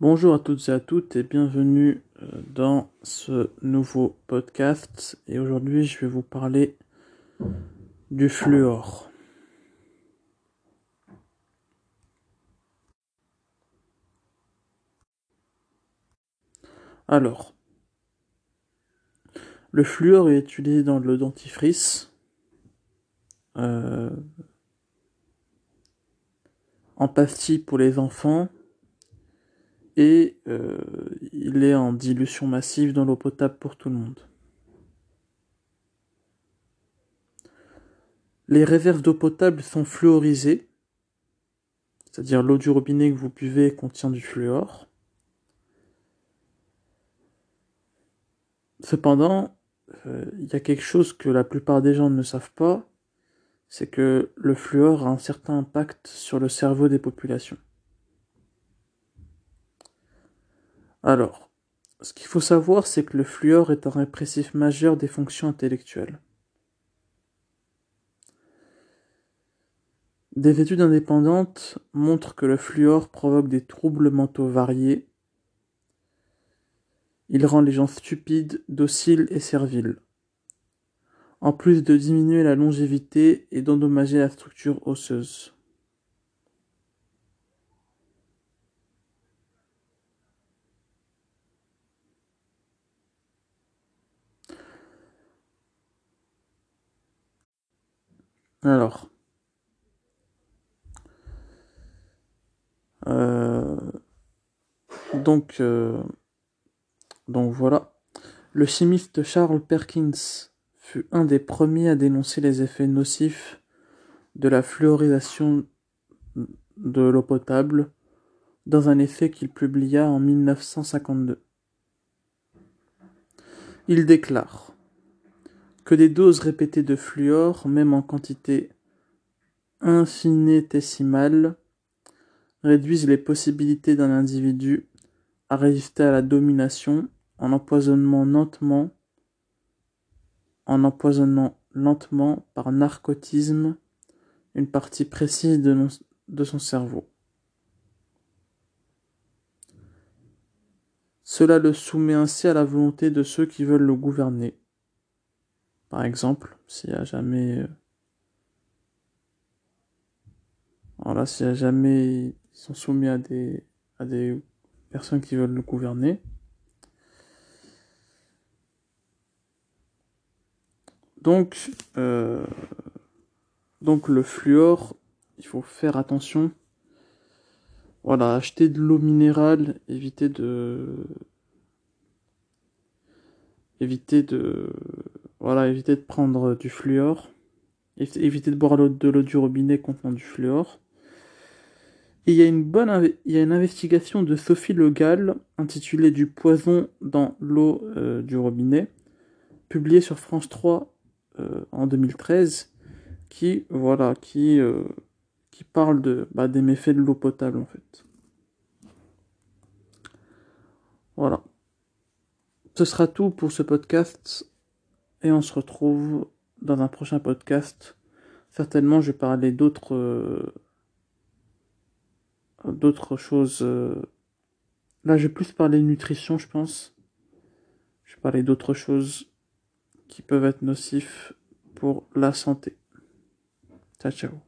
Bonjour à toutes et à toutes et bienvenue euh, dans ce nouveau podcast. Et aujourd'hui, je vais vous parler du fluor. Alors, le fluor est utilisé dans le dentifrice. Euh, en pastille pour les enfants et euh, il est en dilution massive dans l'eau potable pour tout le monde. Les réserves d'eau potable sont fluorisées, c'est-à-dire l'eau du robinet que vous buvez contient du fluor. Cependant, euh, il y a quelque chose que la plupart des gens ne savent pas, c'est que le fluor a un certain impact sur le cerveau des populations. Alors, ce qu'il faut savoir, c'est que le fluor est un répressif majeur des fonctions intellectuelles. Des études indépendantes montrent que le fluor provoque des troubles mentaux variés. Il rend les gens stupides, dociles et serviles. En plus de diminuer la longévité et d'endommager la structure osseuse. Alors. Euh, donc, euh, donc voilà. Le chimiste Charles Perkins fut un des premiers à dénoncer les effets nocifs de la fluorisation de l'eau potable dans un essai qu'il publia en 1952. Il déclare que des doses répétées de fluor, même en quantité infinitésimale, réduisent les possibilités d'un individu à résister à la domination en empoisonnement lentement, en empoisonnant lentement par narcotisme une partie précise de, de son cerveau. Cela le soumet ainsi à la volonté de ceux qui veulent le gouverner. Par exemple, s'il n'y a jamais. Euh, voilà, s'il n'y a jamais. Ils sont soumis à des, à des personnes qui veulent le gouverner. Donc, euh, donc le fluor, il faut faire attention. Voilà, acheter de l'eau minérale, éviter de éviter de voilà, éviter de prendre du fluor. Éviter de boire de l'eau du robinet contenant du fluor. Et il y a une bonne il y a une investigation de Sophie Le Gall intitulée Du poison dans l'eau euh, du robinet, publiée sur France 3 euh, en 2013, qui voilà, qui euh, qui parle de bah, des méfaits de l'eau potable en fait. Voilà. Ce sera tout pour ce podcast. Et on se retrouve dans un prochain podcast. Certainement, je vais parler d'autres euh, d'autres choses. Euh, là, je vais plus parler nutrition, je pense. Je vais parler d'autres choses qui peuvent être nocifs pour la santé. Ciao, ciao.